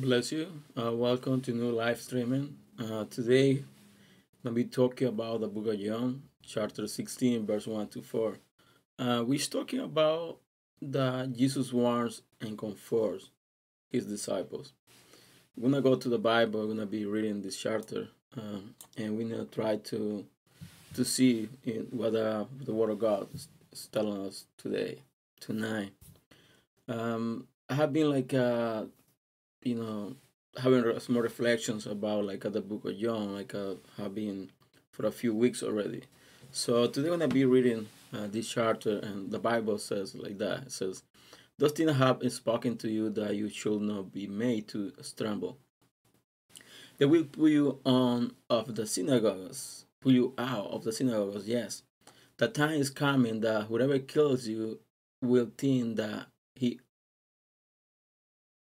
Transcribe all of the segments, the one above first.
Bless you. Uh, welcome to new live streaming. Uh, today, I'm going to be talking about the book of John, chapter 16, verse 1 to 4. Uh, we're talking about that Jesus warns and comforts his disciples. We're going to go to the Bible. We're going to be reading this chapter, um, and we're going to try to to see what uh, the Word of God is, telling us today, tonight. Um, I have been like uh, you know, having some reflections about like uh, the book of John, like uh, have been for a few weeks already. So today I'm gonna be reading uh, this chapter, and the Bible says like that. It says, "Those things have spoken to you that you should not be made to stumble. They will pull you on of the synagogues, pull you out of the synagogues. Yes, the time is coming that whoever kills you will think that he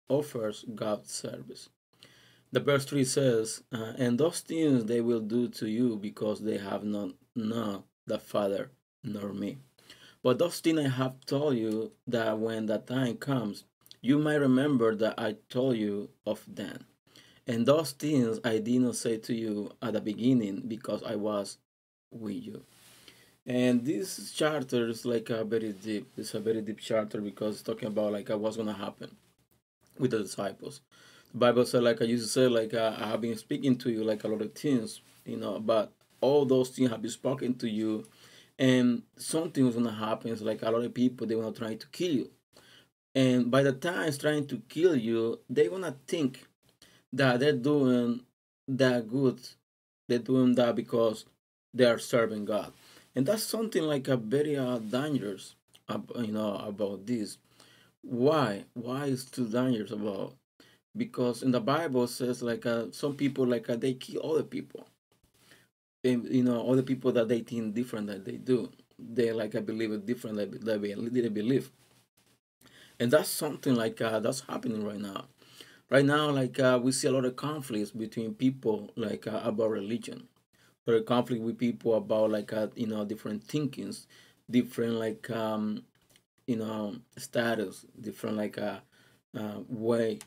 offers God service. The verse 3 says, uh, And those things they will do to you because they have not known the Father nor me. But those things I have told you that when the time comes, you might remember that I told you of them. And those things I did not say to you at the beginning because I was with you. And this charter is like a very deep. It's a very deep charter because it's talking about like what's gonna happen with the disciples. The Bible said, like I used to say, like uh, I have been speaking to you like a lot of things, you know, but all those things have been spoken to you, and something was gonna happen. It's like a lot of people they wanna try to kill you, and by the time it's trying to kill you, they wanna think that they're doing that good, they're doing that because they are serving God, and that's something like a very uh, dangerous, uh, you know, about this why? Why is too dangerous about? Because in the Bible says like uh, some people like uh, they kill other people, and you know other people that they think different that they do. They like I believe it different that they, they believe, and that's something like uh, that's happening right now. Right now, like uh, we see a lot of conflicts between people like uh, about religion, or a conflict with people about like uh, you know different thinkings, different like um, you know status different like a, a way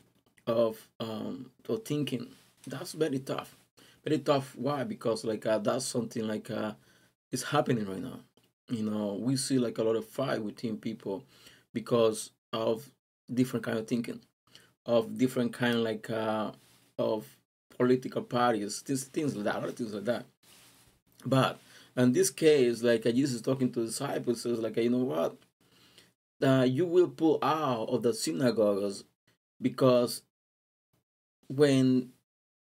of um thinking. That's very tough. Very tough. Why? Because like uh, that's something like uh is happening right now. You know we see like a lot of fight within people because of different kind of thinking of different kind like uh of political parties these things like that other things like that. But in this case like uh, jesus talking to disciples says like you know what uh, you will pull out of the synagogues because when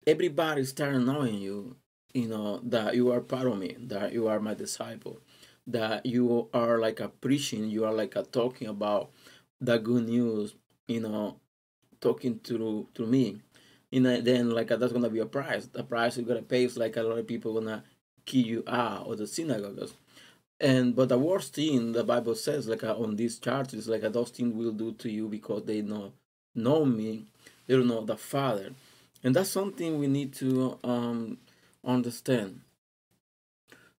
everybody starts knowing you, you know, that you are part of me, that you are my disciple, that you are like a preaching, you are like a talking about the good news, you know, talking to to me. You know, then like that's gonna be a price. The price you're gonna pay is like a lot of people gonna kill you out of the synagogues. And but the worst thing the Bible says, like uh, on these charts, like uh, those things will do to you because they know know me, they don't know the Father, and that's something we need to um, understand.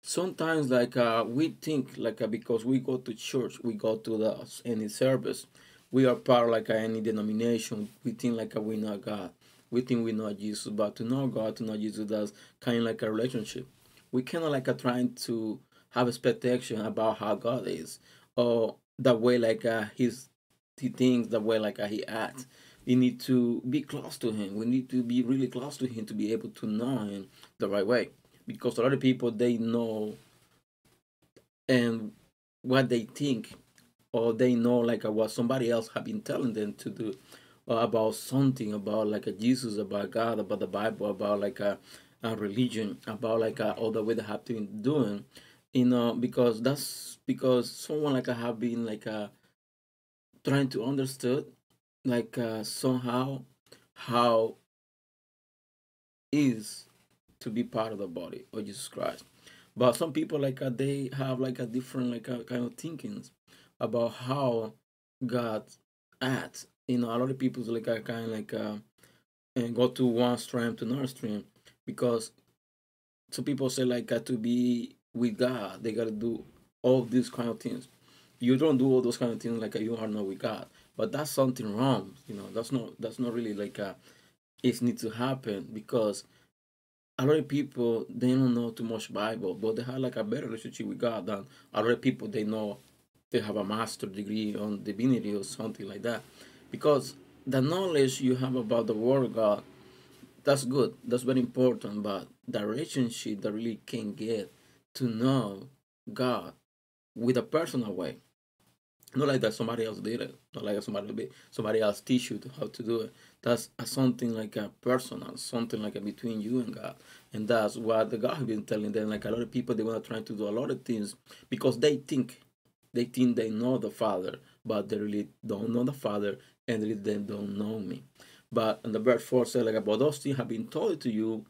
Sometimes, like uh, we think, like uh, because we go to church, we go to the any service, we are part like uh, any denomination. We think like uh, we know God, we think we know Jesus, but to know God, to know Jesus, that's kind of like a relationship. We kind of like uh, trying to have expectation about how God is, or the way like uh, he thinks, the way like uh, he acts. We need to be close to him. We need to be really close to him to be able to know him the right way. Because a lot of people they know and what they think or they know like uh, what somebody else have been telling them to do uh, about something about like a Jesus, about God, about the Bible, about like a, religion, about like all the way they have been doing you know because that's because someone like I have been like uh trying to understood like uh somehow how is to be part of the body of Jesus Christ. But some people like uh, they have like a different like uh, kind of thinkings about how God acts. You know, a lot of people like are kind of like uh, and go to one stream to another stream because some people say like uh, to be with God, they gotta do all these kind of things. You don't do all those kind of things like you are not with God. but that's something wrong. You know, that's not that's not really like a it needs to happen because a lot of people they don't know too much Bible, but they have like a better relationship with God than a lot of people they know they have a master degree on divinity or something like that. Because the knowledge you have about the word of God, that's good. That's very important. But the relationship that really can get to know God with a personal way. Not like that somebody else did it. Not like somebody somebody else teach you how to do it. That's a, something like a personal, something like a between you and God. And that's what the God has been telling them. Like a lot of people, they want to try to do a lot of things because they think, they think they know the Father, but they really don't know the Father, and really they don't know me. But and the verse four said like about those things have been told to you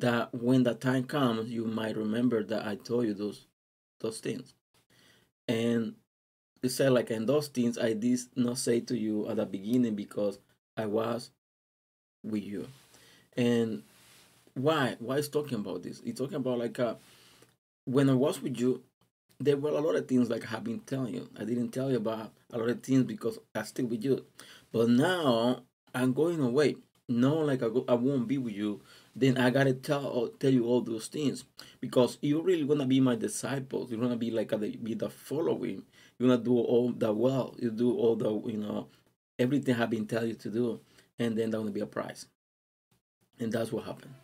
that when the time comes, you might remember that I told you those those things. And it said like and those things I did not say to you at the beginning because I was with you. And why? Why is talking about this? He's talking about like uh, when I was with you, there were a lot of things like I have been telling you. I didn't tell you about a lot of things because I still with you. But now I'm going away. No, like I, go, I won't be with you. Then I gotta tell tell you all those things because you're really gonna be my disciples. You're gonna be like uh, a, be the following. You're gonna do all the well. You do all the you know everything I've been telling you to do, and then there's gonna be a price. And that's what happened.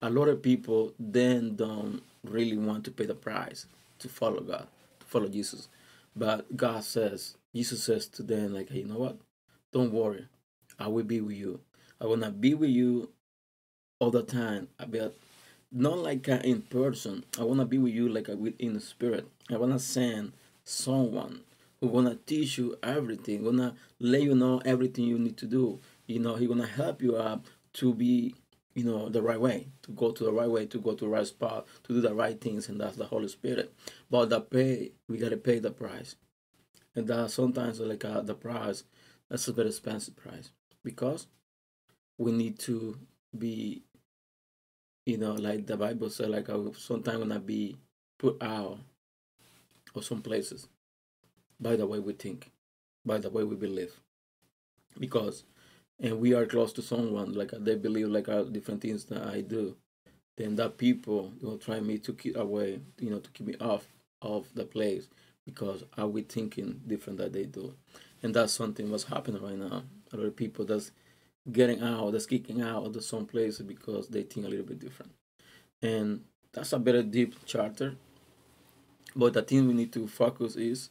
A lot of people then don't really want to pay the price to follow God, to follow Jesus. But God says, Jesus says to them, like, hey, you know what? Don't worry. I will be with you. I not be with you all the time. But not like uh, in person. I want to be with you like a, in the spirit. I want to send someone who gonna teach you everything, gonna let you know everything you need to do. You know, he gonna help you up to be, you know, the right way, to go to the right way, to go to the right spot, to do the right things, and that's the Holy Spirit. But the pay, we gotta pay the price, and that sometimes like uh, the price, that's a very expensive price because we need to be, you know, like the Bible said, like uh, sometimes gonna be put out or some places by the way we think, by the way we believe. Because, and we are close to someone, like they believe like uh, different things that I do, then that people will try me to keep away, you know, to keep me off of the place because are we thinking different that they do. And that's something what's happening right now. A lot of people that's getting out, that's kicking out of some places because they think a little bit different. And that's a very deep charter. But the thing we need to focus is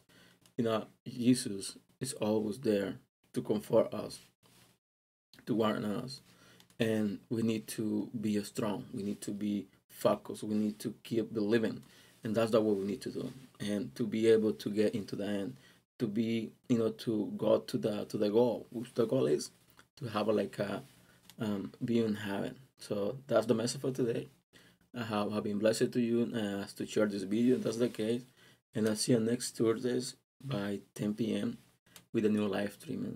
you know, Jesus is always there to comfort us, to warn us. And we need to be strong. We need to be focused. We need to keep believing. And that's what we need to do. And to be able to get into the end, to be, you know, to go to the to the goal. Which the goal is to have a, like a um, be in heaven. So that's the message for today. I have, have been blessed to you uh, to share this video. That's the case. And I'll see you next Thursdays by 10 p.m. with a new live streaming.